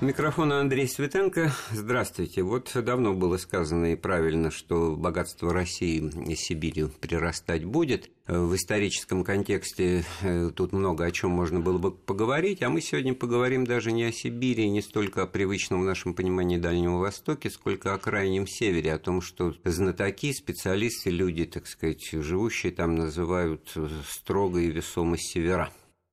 Микрофон Андрей Светенко. Здравствуйте. Вот давно было сказано и правильно, что богатство России и Сибири прирастать будет. В историческом контексте э, тут много о чем можно было бы поговорить, а мы сегодня поговорим даже не о Сибири, не столько о привычном в нашем понимании Дальнего Востоке, сколько о Крайнем Севере, о том, что знатоки, специалисты, люди, так сказать, живущие там называют строго и весомо севера.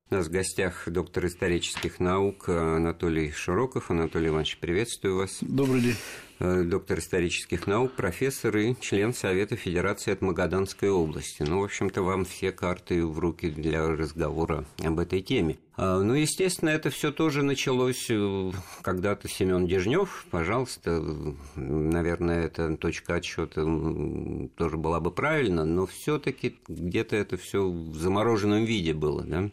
У нас в гостях доктор исторических наук Анатолий Широков. Анатолий Иванович, приветствую вас. Добрый день. Э, доктор исторических наук, профессор и член Совета Федерации от Магаданской области. Ну, в общем-то, вам все карты в руки для разговора об этой теме. А, ну, естественно, это все тоже началось э, когда-то Семен Дежнев, пожалуйста, наверное, эта точка отсчета тоже была бы правильно, но все-таки где-то это все в замороженном виде было, да?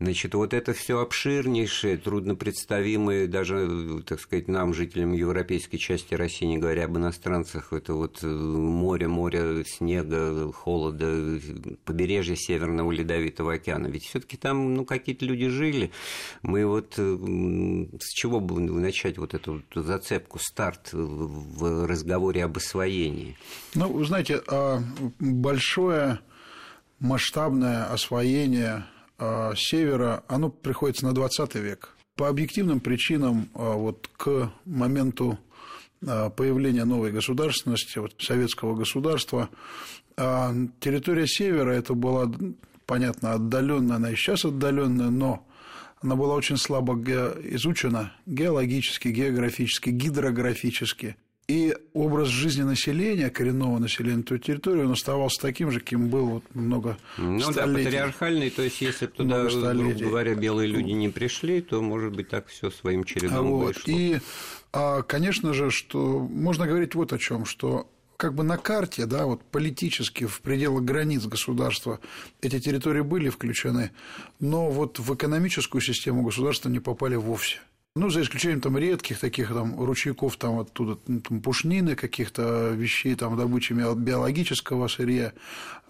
Значит, вот это все обширнейшее, труднопредставимое даже, так сказать, нам, жителям европейской части России, не говоря об иностранцах, это вот море, море снега, холода, побережье Северного Ледовитого океана. Ведь все таки там, ну, какие-то люди жили. Мы вот с чего бы начать вот эту зацепку, старт в разговоре об освоении? Ну, вы знаете, а, большое масштабное освоение севера, оно приходится на 20 век. По объективным причинам а, вот к моменту а, появления новой государственности, вот, советского государства, территория севера это была, понятно, отдаленная, она и сейчас отдаленная, но она была очень слабо изучена геологически, географически, гидрографически. И образ жизни населения, коренного населения той территории, он оставался таким же, каким был вот много Ну столетий. да, патриархальный, то есть если бы туда, грубо говоря, белые люди не пришли, то, может быть, так все своим чередом вот. вышло. И, а, конечно же, что можно говорить вот о чем, что как бы на карте, да, вот политически в пределах границ государства эти территории были включены, но вот в экономическую систему государства не попали вовсе. Ну, за исключением там редких таких там ручейков, там оттуда ну, там, пушнины, каких-то вещей, там добычи биологического сырья.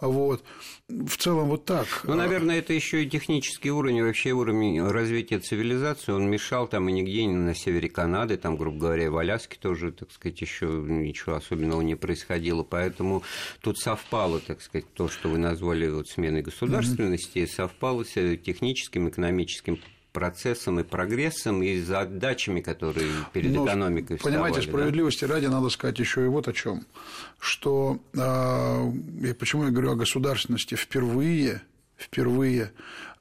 Вот. В целом вот так. Ну, наверное, это еще и технический уровень, вообще уровень развития цивилизации. Он мешал там и нигде не на севере Канады, там, грубо говоря, в Аляске тоже, так сказать, еще ничего особенного не происходило. Поэтому тут совпало, так сказать, то, что вы назвали вот сменой государственности, mm-hmm. совпало с техническим, экономическим процессом и прогрессом и задачами, которые перед ну, экономикой вставали. Понимаете, справедливости да? ради надо сказать еще и вот о чем, что э, почему я говорю о государственности впервые впервые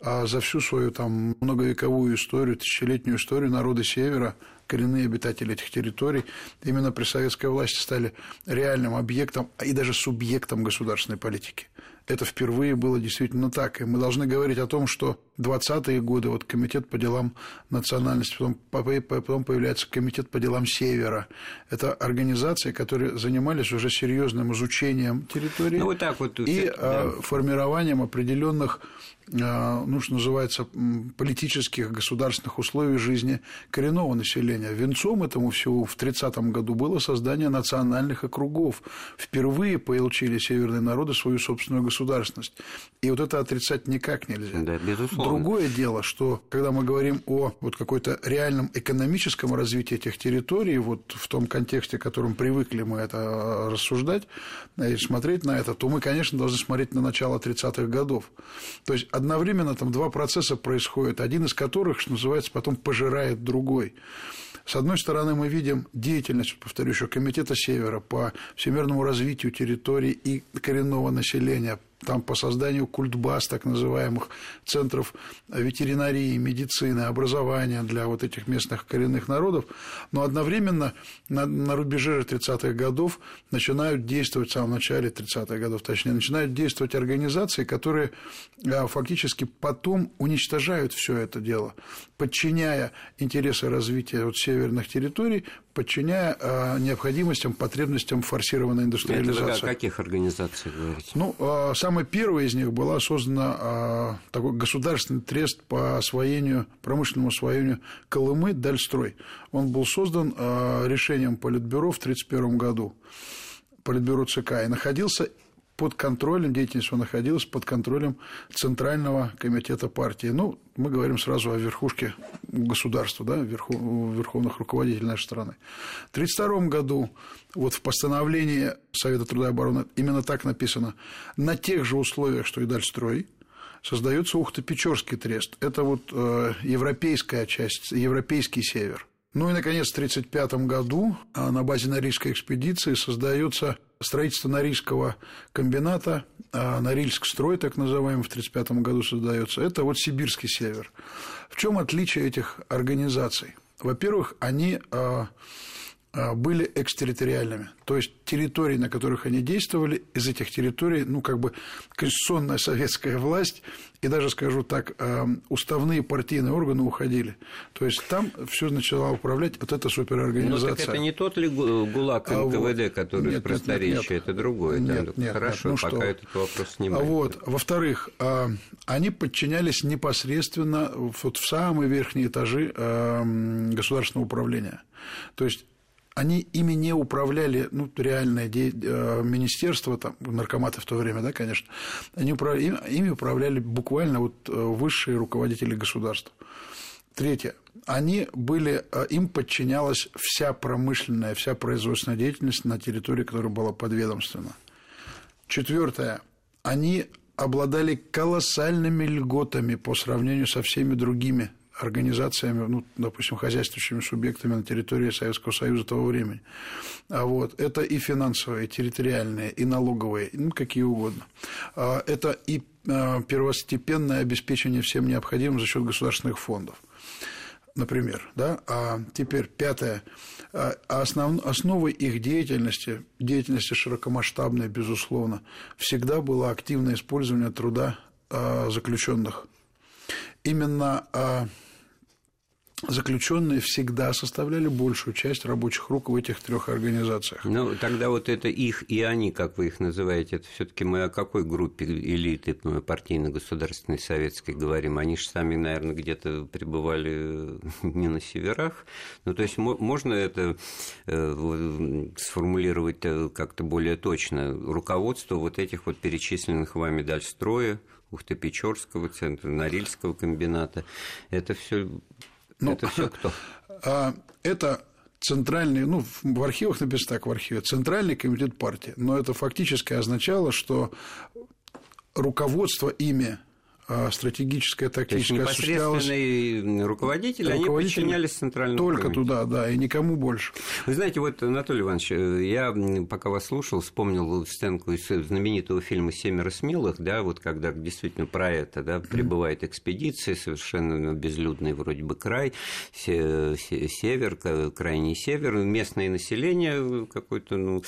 а за всю свою там многовековую историю, тысячелетнюю историю народы Севера, коренные обитатели этих территорий, именно при советской власти стали реальным объектом и даже субъектом государственной политики это впервые было действительно так. И мы должны говорить о том, что 20-е годы, вот комитет по делам национальности, потом, потом появляется комитет по делам Севера. Это организации, которые занимались уже серьезным изучением территории ну, вот так вот, и да. формированием определенных ну, что называется, политических, государственных условий жизни коренного населения. Венцом этому всего в 30-м году было создание национальных округов. Впервые получили северные народы свою собственную государственность. И вот это отрицать никак нельзя. Да, безусловно. Другое дело, что когда мы говорим о вот какой-то реальном экономическом развитии этих территорий, вот в том контексте, в котором привыкли мы это рассуждать и смотреть на это, то мы, конечно, должны смотреть на начало 30-х годов. То есть одновременно там два процесса происходят, один из которых, что называется, потом пожирает другой. С одной стороны, мы видим деятельность, повторю еще, Комитета Севера по всемирному развитию территорий и коренного населения там по созданию культбаз, так называемых центров ветеринарии, медицины, образования для вот этих местных коренных народов, но одновременно на, на рубеже 30-х годов начинают действовать, в самом начале 30-х годов, точнее, начинают действовать организации, которые а, фактически потом уничтожают все это дело, подчиняя интересы развития вот северных территорий, подчиняя а, необходимостям, потребностям форсированной индустриализации. Это вы о каких организациях говорите? Ну, а, самая первая из них была создана а, такой государственный трест по освоению, промышленному освоению Колымы «Дальстрой». Он был создан решением Политбюро в 1931 году, Политбюро ЦК, и находился под контролем, деятельность его находилась под контролем Центрального комитета партии. Ну, мы говорим сразу о верхушке государства, да, верху, верховных руководителей нашей страны. В 1932 году вот в постановлении Совета труда и обороны именно так написано, на тех же условиях, что и Дальстрой, создается Ухто-Печорский трест. Это вот э, европейская часть, европейский север. Ну и, наконец, в 1935 году э, на базе Норильской экспедиции создается строительство Норильского комбината, э, Норильск строй, так называемый, в 1935 году создается. Это вот сибирский север. В чем отличие этих организаций? Во-первых, они а, были экстерриториальными. То есть территории, на которых они действовали, из этих территорий, ну, как бы конституционная советская власть и даже, скажу так, а, уставные партийные органы уходили. То есть там все начала управлять вот эта суперорганизация. Но так это не тот ли ГУЛАГ НКВД, а, который нет, просторечие, нет, нет, это другое. Нет, да? нет, Хорошо, нет, ну пока что? этот вопрос снимаем. Вот. Во-вторых, они подчинялись непосредственно вот в самые верхние этажи государственного управления. То есть они ими не управляли, ну, реальное де... Э, министерство, там, наркоматы в то время, да, конечно, они управляли, ими управляли буквально вот э, высшие руководители государства. Третье. Они были, э, им подчинялась вся промышленная, вся производственная деятельность на территории, которая была подведомственна. Четвертое. Они обладали колоссальными льготами по сравнению со всеми другими организациями, ну, допустим, хозяйствующими субъектами на территории Советского Союза того времени. А вот это и финансовые, и территориальные, и налоговые, ну, какие угодно. А это и а, первостепенное обеспечение всем необходимым за счет государственных фондов например, да, а теперь пятое, а основ, основой их деятельности, деятельности широкомасштабной, безусловно, всегда было активное использование труда заключенных. Именно заключенные всегда составляли большую часть рабочих рук в этих трех организациях. Ну, тогда вот это их и они, как вы их называете, это все-таки мы о какой группе элиты ну, партийно-государственной советской говорим? Они же сами, наверное, где-то пребывали не на северах. Ну, то есть можно это э, сформулировать э, как-то более точно? Руководство вот этих вот перечисленных вами Дальстроя, Ухто-Печорского центра, Норильского комбината, это все ну, это все кто? А, это центральный, ну, в архивах написано так, в архиве, Центральный комитет партии, но это фактически означало, что руководство ими а То есть непосредственные руководители, они подчинялись центральному Только комитету. туда, да, и никому больше. Вы знаете, вот, Анатолий Иванович, я, пока вас слушал, вспомнил сценку из знаменитого фильма «Семеро смелых», да, вот когда действительно про это, да, прибывает экспедиция, совершенно безлюдный вроде бы край, север, крайний север, местное население какое-то, ну,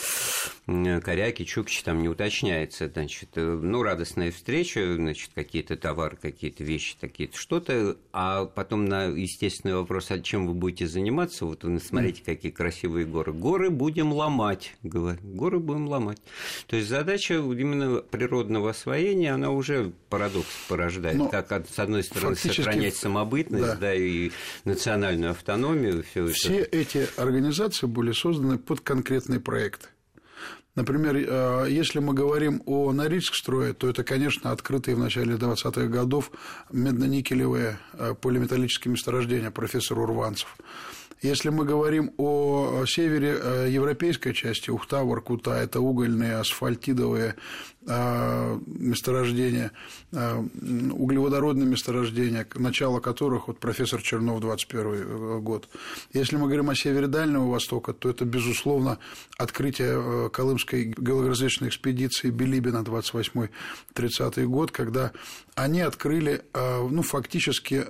коряки, чукчи, там не уточняется, значит, ну, радостная встреча, значит, какие-то товары, какие-то вещи, такие-то что-то, а потом на естественный вопрос, а чем вы будете заниматься, вот вы смотрите, какие красивые горы. Горы будем ломать, говорю, горы будем ломать. То есть задача именно природного освоения, она уже парадокс порождает, Но как с одной стороны сохранять самобытность, да. да, и национальную автономию. Все, все это. эти организации были созданы под конкретные проекты. Например, э, если мы говорим о Норильск-строе, то это, конечно, открытые в начале 20-х годов медно-никелевые э, полиметаллические месторождения профессор Урванцев. Если мы говорим о севере э, европейской части, Ухта, Воркута, это угольные, асфальтидовые э, месторождения, э, углеводородные месторождения, начало которых вот профессор Чернов 21 год. Если мы говорим о севере Дальнего Востока, то это, безусловно, открытие Колымской геологоразведочной экспедиции Билибина 28-30 год, когда они открыли, ну, фактически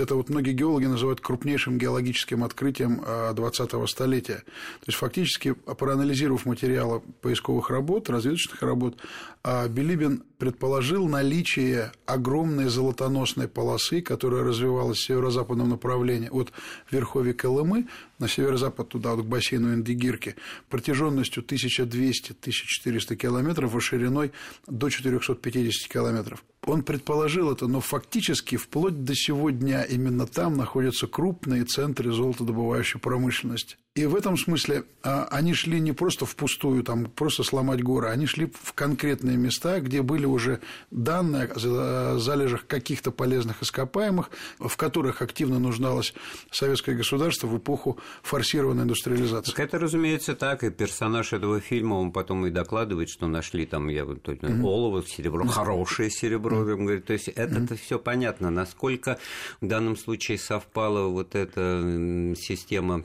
это вот многие геологи называют крупнейшим геологическим открытием 20-го столетия. То есть, фактически, проанализировав материалы поисковых работ, разведочных работ, а Билибин предположил наличие огромной золотоносной полосы, которая развивалась в северо-западном направлении от верховья Колымы на северо-запад туда, вот к бассейну Индигирки, протяженностью 1200-1400 километров и шириной до 450 километров. Он предположил это, но фактически вплоть до сего дня именно там находятся крупные центры золотодобывающей промышленности. И в этом смысле а, они шли не просто впустую, там, просто сломать горы, они шли в конкретные места, где были уже данные о залежах каких-то полезных ископаемых, в которых активно нуждалось советское государство в эпоху форсированной индустриализации. Так это, разумеется, так, и персонаж этого фильма, он потом и докладывает, что нашли там я, вот, mm-hmm. олово, серебро, хорошее серебро, mm-hmm. говорит, то есть это mm-hmm. все понятно, насколько в данном случае совпала вот эта система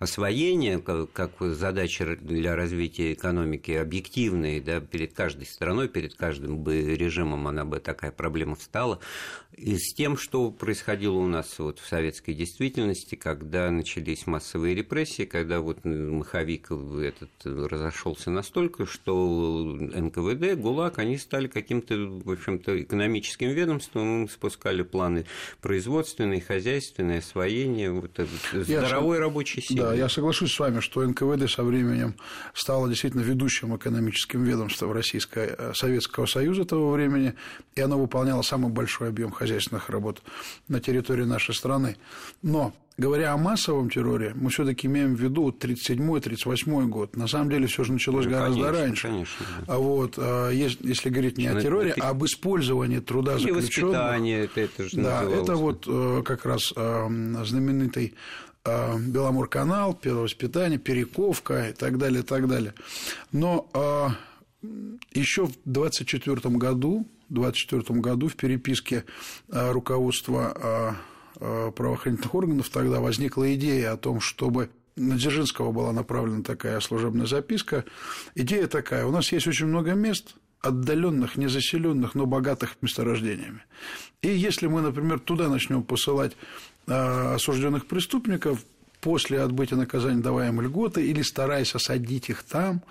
освоение как задача для развития экономики объективной, да, перед каждой страной, перед каждым бы режимом она бы такая проблема встала, и с тем, что происходило у нас вот в советской действительности, когда начались массовые репрессии, когда вот маховик этот разошелся настолько, что НКВД, ГУЛАГ, они стали каким-то, в общем-то, экономическим ведомством, спускали планы производственные, хозяйственные, освоение, вот, здоровой я рабочей силы. Да, я соглашусь с вами, что НКВД со временем стало действительно ведущим экономическим ведомством Российского э, Советского Союза того времени, и оно выполняло самый большой объем хозяйственных работ на территории нашей страны. Но говоря о массовом терроре, мы все-таки имеем в виду 37-38 год. На самом деле все же началось ну, гораздо конечно, раньше. Конечно, да. А вот а, если говорить не о терроре, а об использовании труда Или заключенных. воспитание, это, это же Да, это вот э, как раз э, знаменитый э, Беломорканал, воспитание, Перековка и так далее, и так далее. Но еще в 24 году, 24 году в переписке руководства правоохранительных органов тогда возникла идея о том, чтобы на Дзержинского была направлена такая служебная записка. Идея такая: у нас есть очень много мест, отдаленных, незаселенных, но богатых месторождениями. И если мы, например, туда начнем посылать осужденных преступников, после отбытия наказания давая им льготы или стараясь осадить их там,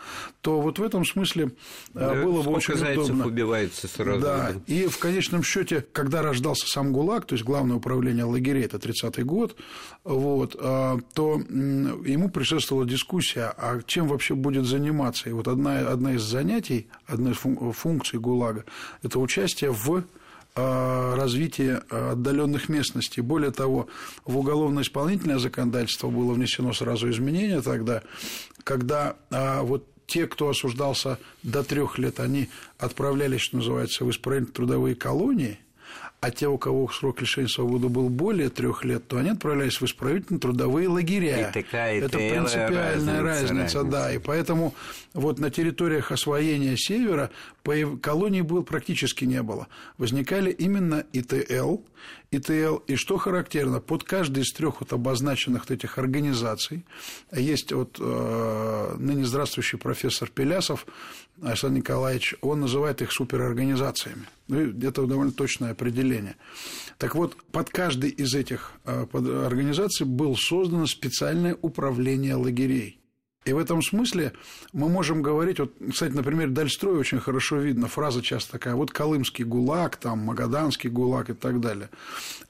то вот в этом смысле а, да, было бы очень удобно. убивается сразу. Да, и в конечном счете, когда рождался сам ГУЛАГ, то есть Главное управление лагерей, это 30-й год, вот, а, то ему предшествовала дискуссия, а чем вообще будет заниматься. И вот одна, одна из занятий, одна из функций ГУЛАГа – это участие в развитие отдаленных местностей. Более того, в уголовно-исполнительное законодательство было внесено сразу изменение тогда, когда а, вот те, кто осуждался до трех лет, они отправлялись, что называется, в исправительно трудовые колонии – а те, у кого срок лишения свободы был более трех лет, то они отправлялись в исправительно-трудовые лагеря. И такая Это принципиальная разница, разница, да. И поэтому вот на территориях освоения севера колоний был практически не было. Возникали именно ИТЛ, ИТЛ, и что характерно, под каждой из трех вот обозначенных этих организаций есть вот э, ныне здравствующий профессор Пелясов Александр Николаевич, он называет их суперорганизациями. Ну, это довольно точное определение. Так вот, под каждой из этих э, организаций было создано специальное управление лагерей. И в этом смысле мы можем говорить, вот, кстати, например, Дальстрой очень хорошо видно, фраза часто такая, вот Колымский ГУЛАГ, там, Магаданский ГУЛАГ и так далее.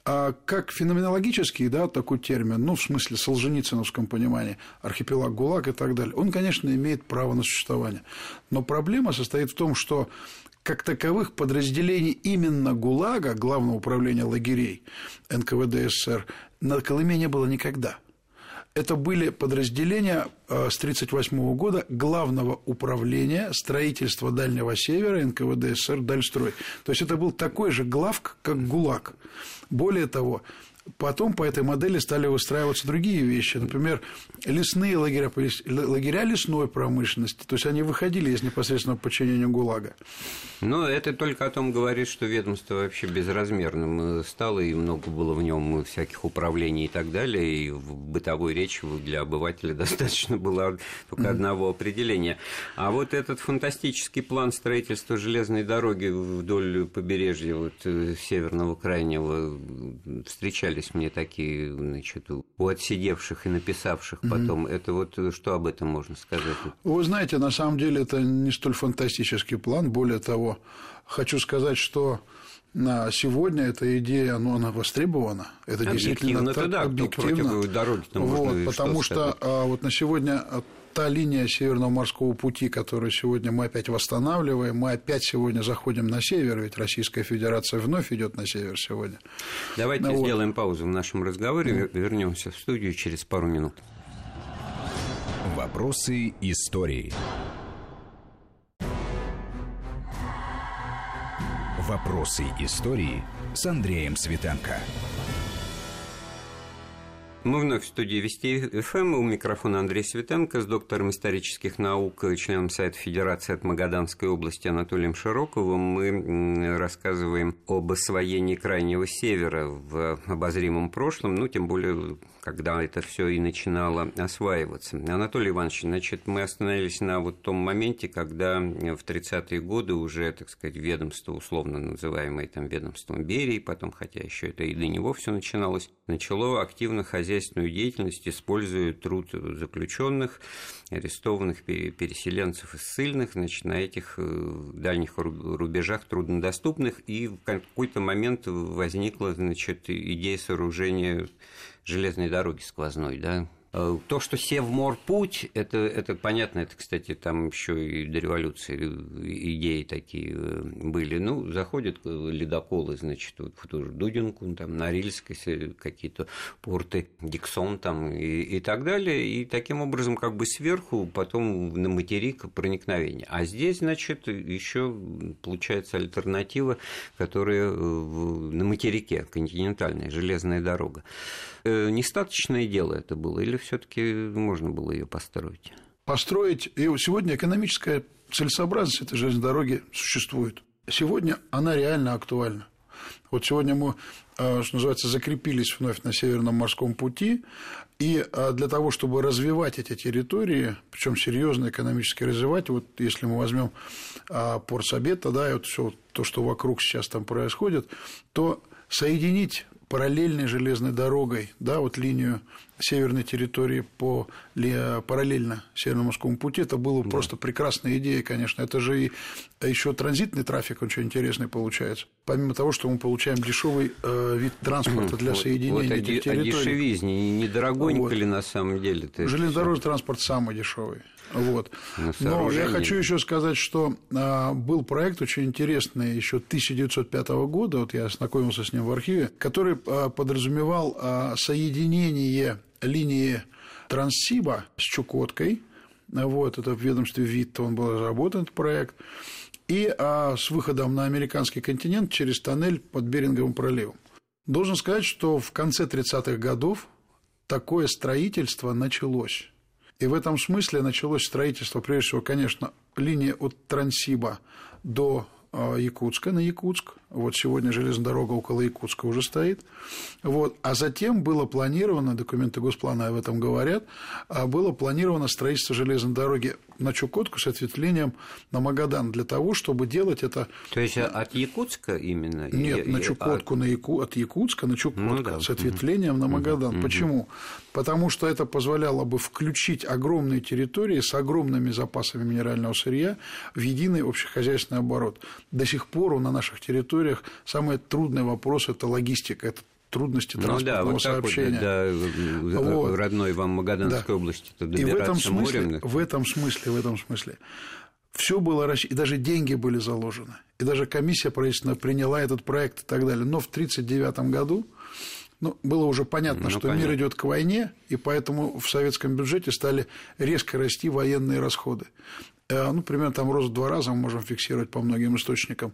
А как феноменологический, да, такой термин, ну, в смысле солженицыновском понимании, архипелаг ГУЛАГ и так далее, он, конечно, имеет право на существование. Но проблема состоит в том, что как таковых подразделений именно ГУЛАГа, Главного управления лагерей НКВД СССР, на Колыме не было никогда – это были подразделения э, с 1938 года Главного управления строительства Дальнего Севера НКВД СССР «Дальстрой». То есть, это был такой же главк, как ГУЛАГ. Более того, Потом по этой модели стали выстраиваться другие вещи. Например, лесные лагеря, лагеря лесной промышленности. То есть они выходили из непосредственного подчинения ГУЛАГа. Но это только о том говорит, что ведомство вообще безразмерным стало, и много было в нем всяких управлений и так далее. И в бытовой речи для обывателя достаточно было только одного определения. А вот этот фантастический план строительства железной дороги вдоль побережья вот, э, Северного крайнего встречали попадались мне такие, значит, у отсидевших и написавших потом. Mm-hmm. Это вот что об этом можно сказать? Вы знаете, на самом деле это не столь фантастический план. Более того, хочу сказать, что на сегодня эта идея, ну, она востребована. Это действительно так, да, объективно. Дороги, вот, потому что, что а, вот на сегодня та линия Северного морского пути, которую сегодня мы опять восстанавливаем, мы опять сегодня заходим на север, ведь Российская Федерация вновь идет на север сегодня. Давайте ну, сделаем вот. паузу в нашем разговоре, mm. вернемся в студию через пару минут. Вопросы истории. Вопросы истории с Андреем Светенко. Мы вновь в студии Вести ФМ. У микрофона Андрей Светенко с доктором исторических наук, членом Совета Федерации от Магаданской области Анатолием Широковым. Мы рассказываем об освоении Крайнего Севера в обозримом прошлом, ну, тем более когда это все и начинало осваиваться. Анатолий Иванович, значит, мы остановились на вот том моменте, когда в 30-е годы уже, так сказать, ведомство, условно называемое там ведомством Берии, потом, хотя еще это и до него все начиналось, начало активно хозяйственную деятельность, используя труд заключенных, арестованных переселенцев и ссыльных, значит, на этих э, дальних рубежах труднодоступных, и в какой-то момент возникла, значит, идея сооружения железной дороги сквозной, да, то, что Севморпуть, это, это понятно, это, кстати, там еще и до революции идеи такие э, были. Ну, заходят ледоколы, значит, вот в ту же Дудинку, там, Норильск, какие-то порты, Диксон там и, и так далее. И таким образом, как бы сверху, потом на материк проникновение. А здесь, значит, еще получается альтернатива, которая на материке, континентальная, железная дорога. Э, нестаточное дело это было, или все-таки можно было ее построить? Построить. И сегодня экономическая целесообразность этой железной дороги существует. Сегодня она реально актуальна. Вот сегодня мы, э, что называется, закрепились вновь на Северном морском пути, и э, для того, чтобы развивать эти территории, причем серьезно экономически развивать, вот если мы возьмем порт Сабета, да, и вот все то, что вокруг сейчас там происходит, то соединить параллельной железной дорогой, да, вот линию северной территории по параллельно Северно-Морскому пути, это было да. просто прекрасная идея, конечно. Это же и еще транзитный трафик очень интересный получается. Помимо того, что мы получаем дешевый э, вид транспорта для соединения вот этих территорий. А дешевизне, недорогонько вот. ли на самом деле? Железнодорожный транспорт самый дешевый. Вот. Но я хочу еще сказать, что а, был проект очень интересный еще 1905 года, вот я ознакомился с ним в архиве, который а, подразумевал а, соединение линии Транссиба с Чукоткой, вот, это в ведомстве ВИТ, он был разработан, этот проект, и а, с выходом на американский континент через тоннель под Беринговым проливом. Должен сказать, что в конце 30-х годов такое строительство началось. И в этом смысле началось строительство, прежде всего, конечно, линии от Транссиба до а, Якутска на Якутск. Вот сегодня железная дорога около Якутска уже стоит. Вот. А затем было планировано, документы Госплана об этом говорят, а было планировано строительство железной дороги на Чукотку с ответвлением на Магадан для того, чтобы делать это... То есть от Якутска именно? Нет, на Чукотку, на Яку... от Якутска на Чукотку ну, да. с ответвлением угу. на Магадан. Угу. Почему? Потому что это позволяло бы включить огромные территории с огромными запасами минерального сырья в единый общехозяйственный оборот. До сих пор на наших территориях самый трудный вопрос – это логистика, это трудности транспортного ну, да, вот сообщения. Вот, да, вот. родной вам Магаданской да. области И в этом смысле, морем. в этом смысле, в этом смысле, все было и даже деньги были заложены, и даже комиссия правительственная приняла этот проект и так далее. Но в 1939 году ну, было уже понятно, ну, что понятно. мир идет к войне, и поэтому в советском бюджете стали резко расти военные расходы. Э, ну, примерно там рост в два раза мы можем фиксировать по многим источникам.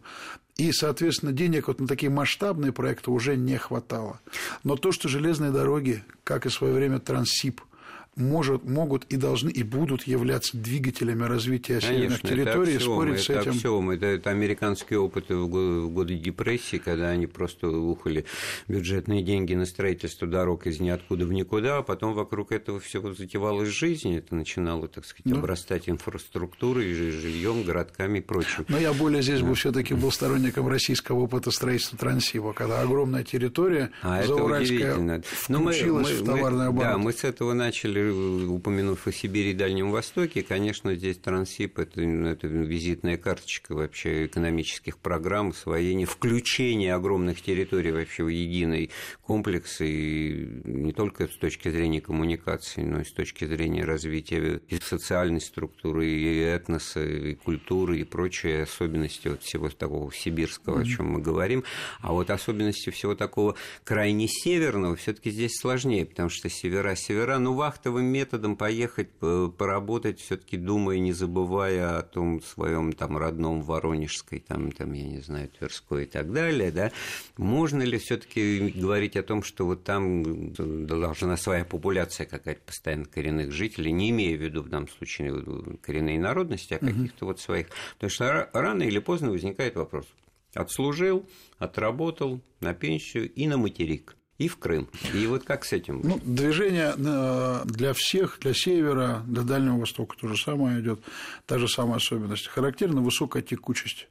И, соответственно, денег вот на такие масштабные проекты уже не хватало. Но то, что железные дороги, как и в свое время Транссиб – может, могут и должны и будут являться двигателями развития северных Конечно, территорий, это аксиома, спорить это с этим. Аксиома. Это, это американский опыт в годы, депрессии, когда они просто ухали бюджетные деньги на строительство дорог из ниоткуда в никуда, а потом вокруг этого всего затевалась жизнь, это начинало, так сказать, ну, обрастать инфраструктурой, жильем, городками и прочим. Но я более здесь да. бы все-таки был сторонником российского опыта строительства Транссиба, когда огромная территория а зауральская включилась мы, мы, в товарный оборот. Да, мы с этого начали упомянув о Сибири и Дальнем Востоке, конечно, здесь Трансип это, это визитная карточка вообще экономических программ, освоения, включения огромных территорий вообще в единый комплекс, и не только с точки зрения коммуникации, но и с точки зрения развития и социальной структуры, и этноса, и культуры, и прочие особенности вот всего такого сибирского, mm-hmm. о чем мы говорим. А вот особенности всего такого крайне северного все таки здесь сложнее, потому что севера-севера, ну, вахтовые тестовым методом поехать поработать, все-таки думая, не забывая о том своем там родном Воронежской, там, там, я не знаю, Тверской и так далее, да, можно ли все-таки говорить о том, что вот там должна своя популяция какая-то постоянно коренных жителей, не имея в виду в данном случае коренные народности, а каких-то угу. вот своих. Потому что рано или поздно возникает вопрос. Отслужил, отработал на пенсию и на материк и в Крым. И вот как с этим? Ну, движение э, для всех, для севера, для Дальнего Востока то же самое идет, та же самая особенность. Характерна высокая текучесть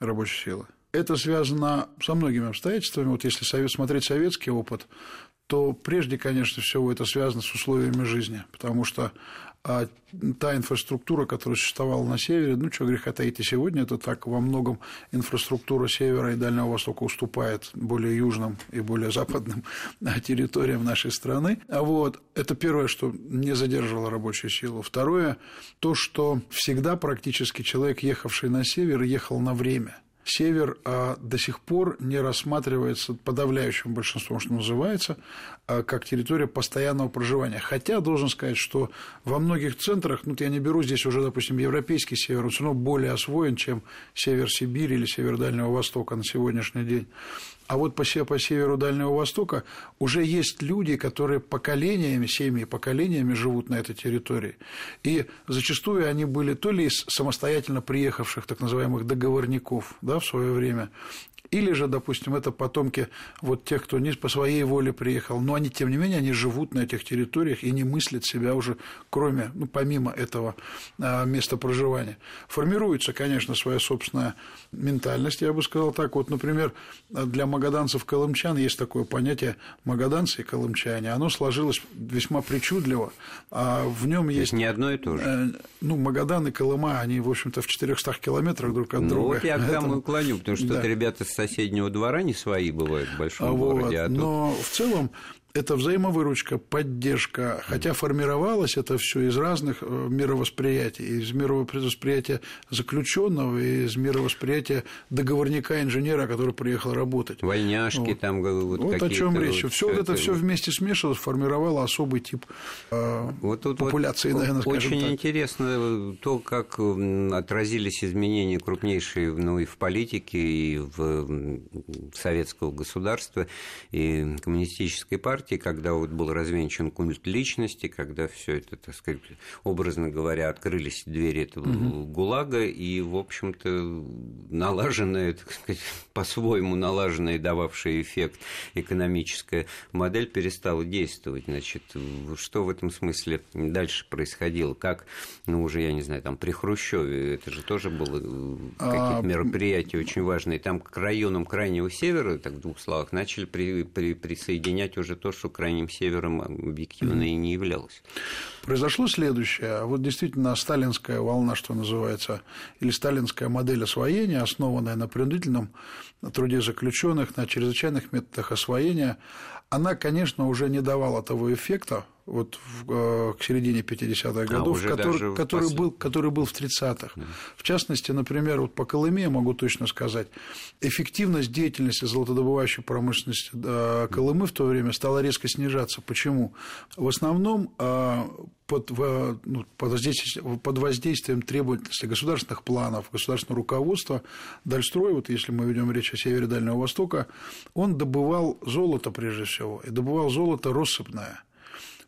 рабочей силы. Это связано со многими обстоятельствами. Вот если смотреть советский опыт, то прежде, конечно, всего это связано с условиями жизни, потому что а та инфраструктура, которая существовала на севере, ну, что греха таить, и сегодня это так, во многом инфраструктура севера и Дальнего Востока уступает более южным и более западным территориям нашей страны. А вот это первое, что не задерживало рабочую силу. Второе, то, что всегда практически человек, ехавший на север, ехал на время – север а, до сих пор не рассматривается подавляющим большинством, что называется, как территория постоянного проживания. Хотя, должен сказать, что во многих центрах, ну, я не беру здесь уже, допустим, европейский север, он все равно более освоен, чем север Сибири или север Дальнего Востока на сегодняшний день. А вот по, по северу Дальнего Востока уже есть люди, которые поколениями, семьи поколениями живут на этой территории. И зачастую они были то ли из самостоятельно приехавших так называемых договорников да, в свое время, или же, допустим, это потомки вот тех, кто не по своей воле приехал, но они, тем не менее, они живут на этих территориях и не мыслят себя уже, кроме, ну, помимо этого а, места проживания. Формируется, конечно, своя собственная ментальность, я бы сказал так. Вот, например, для магаданцев-колымчан есть такое понятие магаданцы и колымчане. Оно сложилось весьма причудливо. А в нем есть... не одно и то же. Э, ну, Магадан и Колыма, они, в общем-то, в 400 километрах друг от ну, друга. Вот я к тому клоню, потому что да. ребята с соседнего двора не свои бывают в большом а городе. Вот, а тут... Но в целом это взаимовыручка, поддержка, хотя формировалось это все из разных э, мировосприятий, из мировосприятия заключенного, из мировосприятия договорника инженера, который приехал работать. Вольняшки вот. там вот, вот о чем речь. Вот все вот это все вместе смешивалось, формировало особый тип э, вот тут популяции, вот наверное, скажем Очень так. интересно то, как отразились изменения крупнейшие ну, и в политике, и в советского государства, и коммунистической партии партии, когда вот был развенчан культ личности, когда все это, так сказать, образно говоря, открылись двери этого угу. ГУЛАГа, и, в общем-то, налаженная, так сказать, по-своему налаженная и дававшая эффект экономическая модель перестала действовать. Значит, что в этом смысле дальше происходило? Как, ну, уже, я не знаю, там, при Хрущеве, это же тоже было э, какие-то а... мероприятия очень важные. Там к районам Крайнего Севера, так в двух словах, начали при, при, присоединять уже то, что крайним севером объективно и не являлось. Произошло следующее. Вот действительно сталинская волна, что называется, или сталинская модель освоения, основанная на принудительном труде заключенных, на чрезвычайных методах освоения, она, конечно, уже не давала того эффекта, вот в, э, к середине 50-х а, годов, а, который, который, был, который был в 30-х. Да. В частности, например, вот по Колыме я могу точно сказать, эффективность деятельности золотодобывающей промышленности э, Колымы в то время стала резко снижаться. Почему? В основном э, под, ну, под, воздействием, под воздействием требовательности государственных планов, государственного руководства Дальстрой, вот если мы ведем речь о севере Дальнего Востока, он добывал золото прежде всего, и добывал золото россыпное.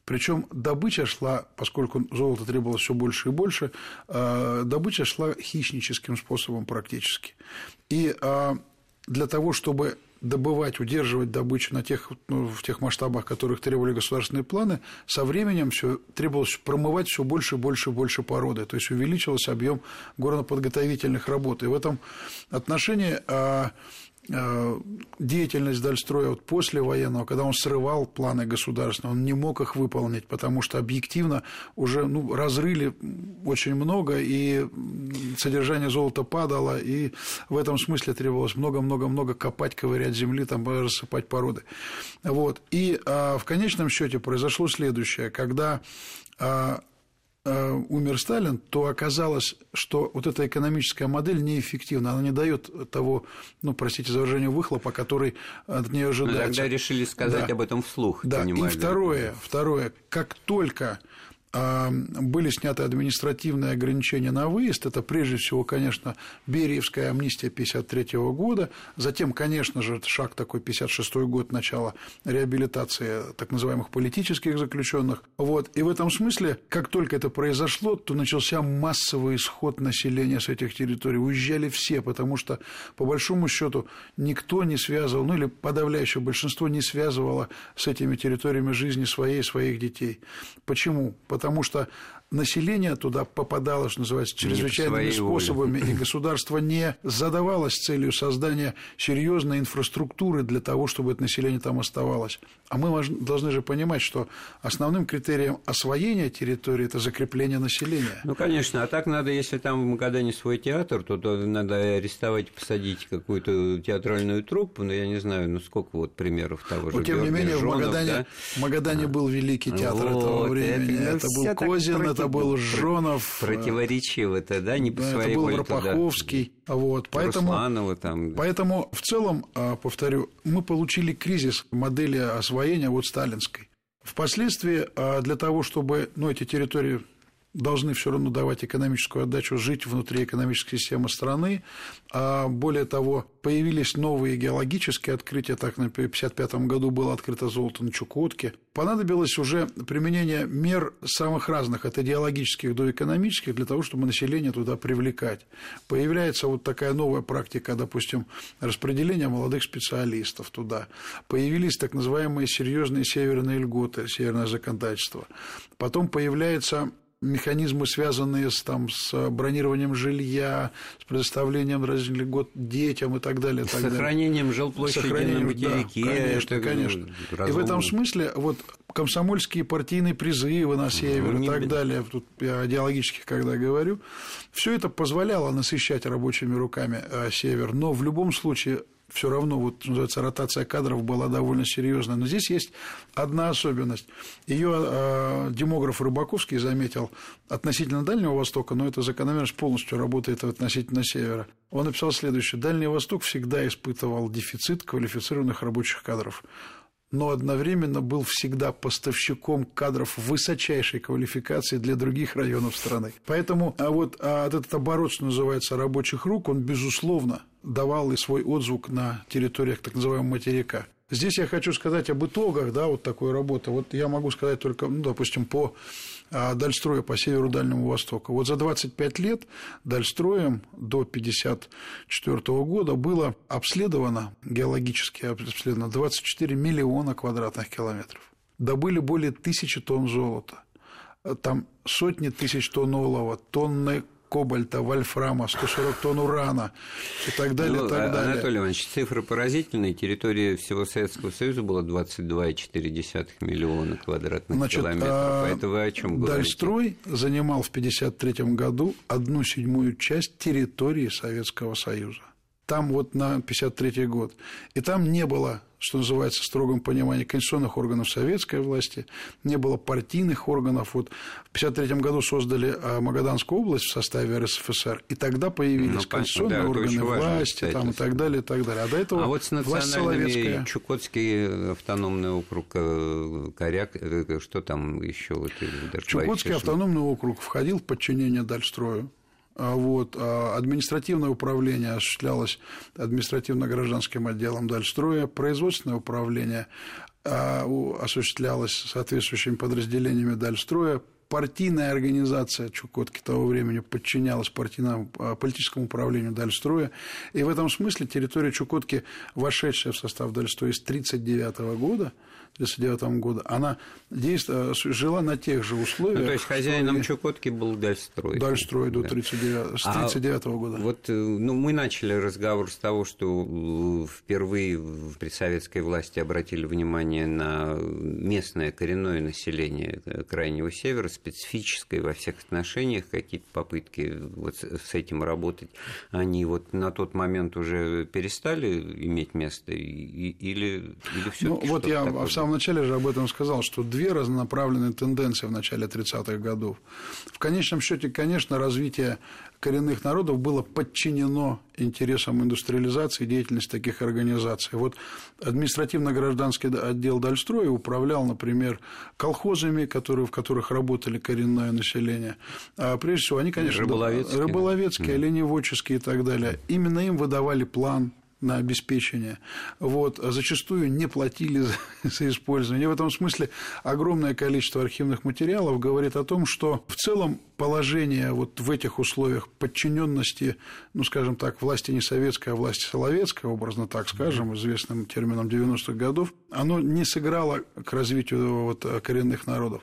Причем добыча шла, поскольку золото требовалось все больше и больше, э, добыча шла хищническим способом практически. И э, для того, чтобы добывать, удерживать добычу на тех, ну, в тех масштабах, которых требовали государственные планы, со временем все требовалось промывать все больше и больше и больше породы, то есть увеличивался объем горноподготовительных работ. И в этом отношении э, деятельность Дальстроя вот после военного, когда он срывал планы государственные, он не мог их выполнить, потому что объективно уже ну, разрыли очень много, и содержание золота падало, и в этом смысле требовалось много-много-много копать, ковырять земли, там рассыпать породы. Вот. И а, в конечном счете произошло следующее, когда а, э, умер Сталин, то оказалось, что вот эта экономическая модель неэффективна, она не дает того, ну, простите за выражение, выхлопа, который от нее ожидается. Тогда решили сказать да. об этом вслух. Да, и второе, второе, как только были сняты административные ограничения на выезд. Это прежде всего, конечно, Бериевская амнистия 1953 года. Затем, конечно же, это шаг такой 1956 год начала реабилитации так называемых политических заключенных. Вот. И в этом смысле, как только это произошло, то начался массовый исход населения с этих территорий. Уезжали все, потому что, по большому счету, никто не связывал, ну или подавляющее большинство не связывало с этими территориями жизни своей и своих детей. Почему? потому что население туда попадало, что называется, чрезвычайными способами, воле. и государство не задавалось целью создания серьезной инфраструктуры для того, чтобы это население там оставалось. А мы должны же понимать, что основным критерием освоения территории это закрепление населения. Ну, конечно, а так надо, если там в Магадане свой театр, то, то надо арестовать, посадить какую-то театральную труппу, ну, я не знаю, ну, сколько вот примеров того же. Но, тем не менее, Жонов, в Магадане, да? в Магадане а. был великий театр вот, этого времени. Это, это был Козин, это был Жонов. Противоречиво это, да, не по да, своей Это был Рапаховский. Туда. Вот, поэтому, Русланова там. Поэтому в целом, а, повторю, мы получили кризис модели освоения вот сталинской. Впоследствии а, для того, чтобы ну, эти территории должны все равно давать экономическую отдачу, жить внутри экономической системы страны. А более того, появились новые геологические открытия. Так, на 1955 году было открыто золото на Чукотке. Понадобилось уже применение мер самых разных, от идеологических до экономических, для того, чтобы население туда привлекать. Появляется вот такая новая практика, допустим, распределения молодых специалистов туда. Появились так называемые серьезные северные льготы, северное законодательство. Потом появляется механизмы, связанные с, там, с бронированием жилья, с предоставлением разных льгот детям и так далее. И так сохранением далее. жилплощади Сохранением, на материке. Да, конечно, это конечно. Разумно. И в этом смысле вот комсомольские партийные призывы на север ну, и так далее, тут я идеологических когда говорю, все это позволяло насыщать рабочими руками э, север, но в любом случае все равно, вот, называется, ротация кадров была довольно серьезная. Но здесь есть одна особенность. Ее э, демограф Рыбаковский заметил относительно Дальнего Востока, но эта закономерность полностью работает относительно Севера. Он написал следующее. Дальний Восток всегда испытывал дефицит квалифицированных рабочих кадров но одновременно был всегда поставщиком кадров высочайшей квалификации для других районов страны. Поэтому а вот а этот оборот, что называется, рабочих рук, он, безусловно, давал и свой отзвук на территориях так называемого материка. Здесь я хочу сказать об итогах да, вот такой работы. Вот я могу сказать только, ну, допустим, по а, Дальстроя по северу Дальнего Востока. Вот за 25 лет Дальстроем до 1954 года было обследовано, геологически обследовано, 24 миллиона квадратных километров. Добыли более тысячи тонн золота. Там сотни тысяч тонн олова, тонны кобальта, вольфрама, 140 тонн урана и так далее, ну, так далее. Анатолий Иванович, цифры поразительные. Территория всего Советского Союза была 22,4 миллиона квадратных Значит, километров. А это вы о чем говорите? Дальстрой занимал в 1953 году одну седьмую часть территории Советского Союза. Там вот на 53 год. И там не было что называется, в строгом понимании конституционных органов советской власти, не было партийных органов. Вот в 1953 году создали а, Магаданскую область в составе РСФСР, и тогда появились ну, конституционные да, органы власти там, и так далее, и так далее. А до этого а вот с власть советская... Чукотский автономный округ, э, Коряк, э, что там еще? Вот, Чукотский автономный округ входил в подчинение Дальстрою. А вот, а административное управление осуществлялось административно-гражданским отделом Дальстроя, производственное управление а, осуществлялось соответствующими подразделениями Дальстроя, партийная организация Чукотки того времени подчинялась партийному, политическому управлению Дальстроя, и в этом смысле территория Чукотки, вошедшая в состав Дальстроя с 1939 года, 1939 года, она действовала, жила на тех же условиях. Ну, то есть хозяином Чукотки был Дальстрой. Дальстрой до 39, с 1939 а года. Вот ну, мы начали разговор с того, что впервые при советской власти обратили внимание на местное коренное население Крайнего Севера, специфическое во всех отношениях, какие-то попытки вот с этим работать, они вот на тот момент уже перестали иметь место или, или все Ну, вот я такое? в самом начале же об этом сказал, что две разнонаправленные тенденции в начале 30-х годов. В конечном счете, конечно, развитие коренных народов было подчинено интересам индустриализации и деятельности таких организаций. Вот административно-гражданский отдел Дальстроя управлял, например, колхозами, которые, в которых работали коренное население. А прежде всего, они, конечно, рыболовецкие, рыболовецкие да. оленеводческие и так далее. Именно им выдавали план на обеспечение, вот, а зачастую не платили за, за использование. И в этом смысле огромное количество архивных материалов говорит о том, что в целом положение вот в этих условиях подчиненности, ну, скажем так, власти не советской, а власти соловецкой, образно так скажем, известным термином 90-х годов, оно не сыграло к развитию вот коренных народов.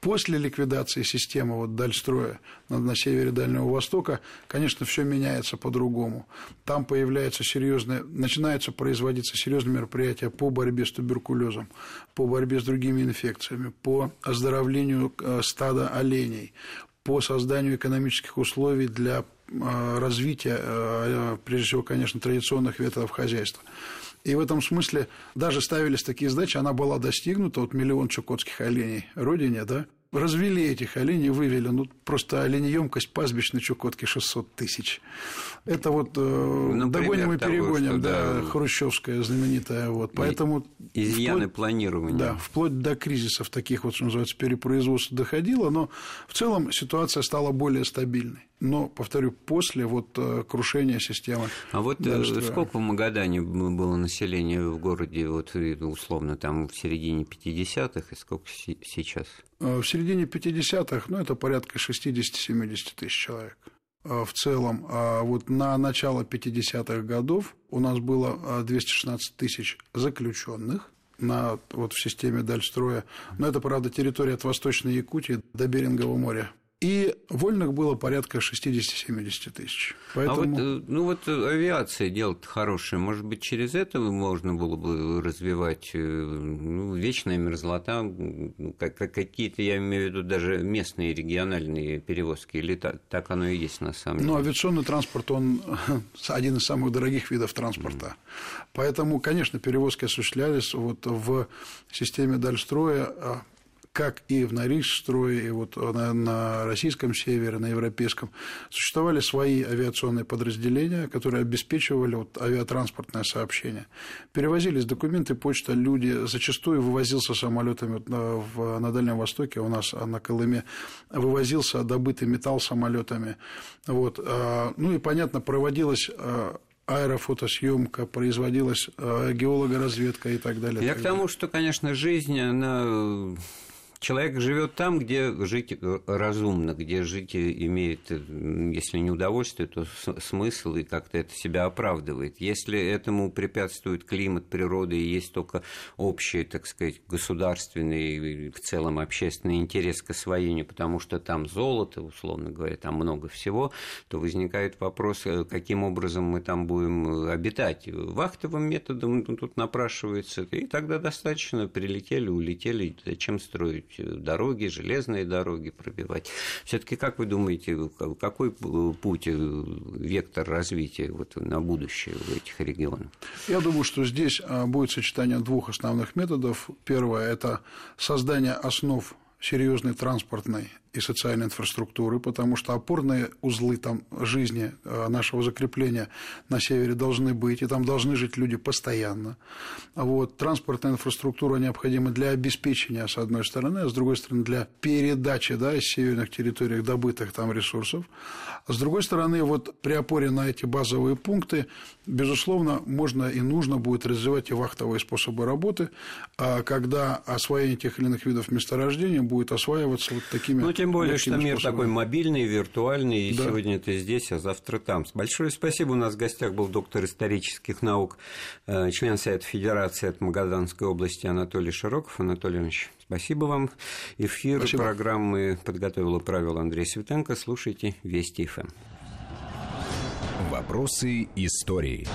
После ликвидации системы вот Дальстроя на, на севере Дальнего Востока, конечно, все меняется по-другому. Там появляется серьезное, начинаются производиться серьезные мероприятия по борьбе с туберкулезом, по борьбе с другими инфекциями, по оздоровлению э, стада оленей, по созданию экономических условий для э, развития, э, прежде всего, конечно, традиционных ветров хозяйства. И в этом смысле даже ставились такие задачи, она была достигнута, вот миллион чукотских оленей родине, да, развели этих оленей, вывели. Ну, просто оленеемкость пастбищ на Чукотке 600 тысяч. Это вот э, догоним и перегоним, да, да, хрущевская знаменитая. Вот. Поэтому изъяны вплоть, планирования. Да, вплоть до кризисов таких вот, что называется, перепроизводства доходило, но в целом ситуация стала более стабильной но, повторю, после вот э, крушения системы. А вот э, дальше, сколько в Магадане было населения в городе, вот условно, там в середине 50-х, и сколько сейчас? Э, в середине 50-х, ну, это порядка 60-70 тысяч человек в целом. А вот на начало 50-х годов у нас было 216 тысяч заключенных, на, вот в системе Дальстроя. Но это, правда, территория от Восточной Якутии до Берингового моря и вольных было порядка 60-70 тысяч. Поэтому... А вот, э, ну вот э, авиация дело хорошее, может быть, через это можно было бы развивать э, ну, вечная мерзлота, ну, какие-то, я имею в виду, даже местные региональные перевозки, или так, так оно и есть на самом деле? Ну, авиационный транспорт, он один из самых дорогих видов транспорта. Mm. Поэтому, конечно, перевозки осуществлялись вот в системе Дальстроя а как и в Норильск-строе, и вот на, на российском севере, на европейском, существовали свои авиационные подразделения, которые обеспечивали вот авиатранспортное сообщение. Перевозились документы, почта, люди, зачастую вывозился самолетами вот на, в, на Дальнем Востоке, у нас на Колыме, вывозился добытый металл самолетами. Вот. А, ну и, понятно, проводилась а, аэрофотосъемка, производилась а, геологоразведка и так далее. Я так к тому, далее. что, конечно, жизнь, она Человек живет там, где жить э, разумно, где жить имеет, э, если не удовольствие, то смысл и как-то это себя оправдывает. Если этому препятствует климат, природа и есть только общий, так сказать, государственный в целом общественный интерес к освоению, потому что там золото, условно говоря, там много всего, то возникает вопрос, э, каким образом мы там будем обитать. Вахтовым методом тут напрашивается, и тогда достаточно прилетели, улетели, зачем строить дороги, железные дороги пробивать. Все-таки как вы думаете, какой путь, э, вектор развития вот на будущее в этих регионах? Я думаю, что здесь а, будет сочетание двух основных методов. Первое – это создание основ серьезной транспортной и социальной инфраструктуры, потому что опорные узлы там жизни э, нашего закрепления на севере должны быть, и там должны жить люди постоянно. Вот. Транспортная инфраструктура необходима для обеспечения, с одной стороны, а с другой стороны, для передачи да, из северных территорий добытых там ресурсов. А с другой стороны, вот при опоре на эти базовые пункты, безусловно, можно и нужно будет развивать и вахтовые способы работы, а когда освоение тех или иных видов месторождений будет осваиваться вот такими ну, тем более, что мир способами. такой мобильный, виртуальный, и да. сегодня ты здесь, а завтра там. Большое спасибо. У нас в гостях был доктор исторических наук, э, член Совета Федерации от Магаданской области Анатолий Широков. Анатолий Иванович, спасибо вам. Эфир спасибо. программы подготовил и правил Андрей Светенко. Слушайте Вести ФМ. Вопросы истории.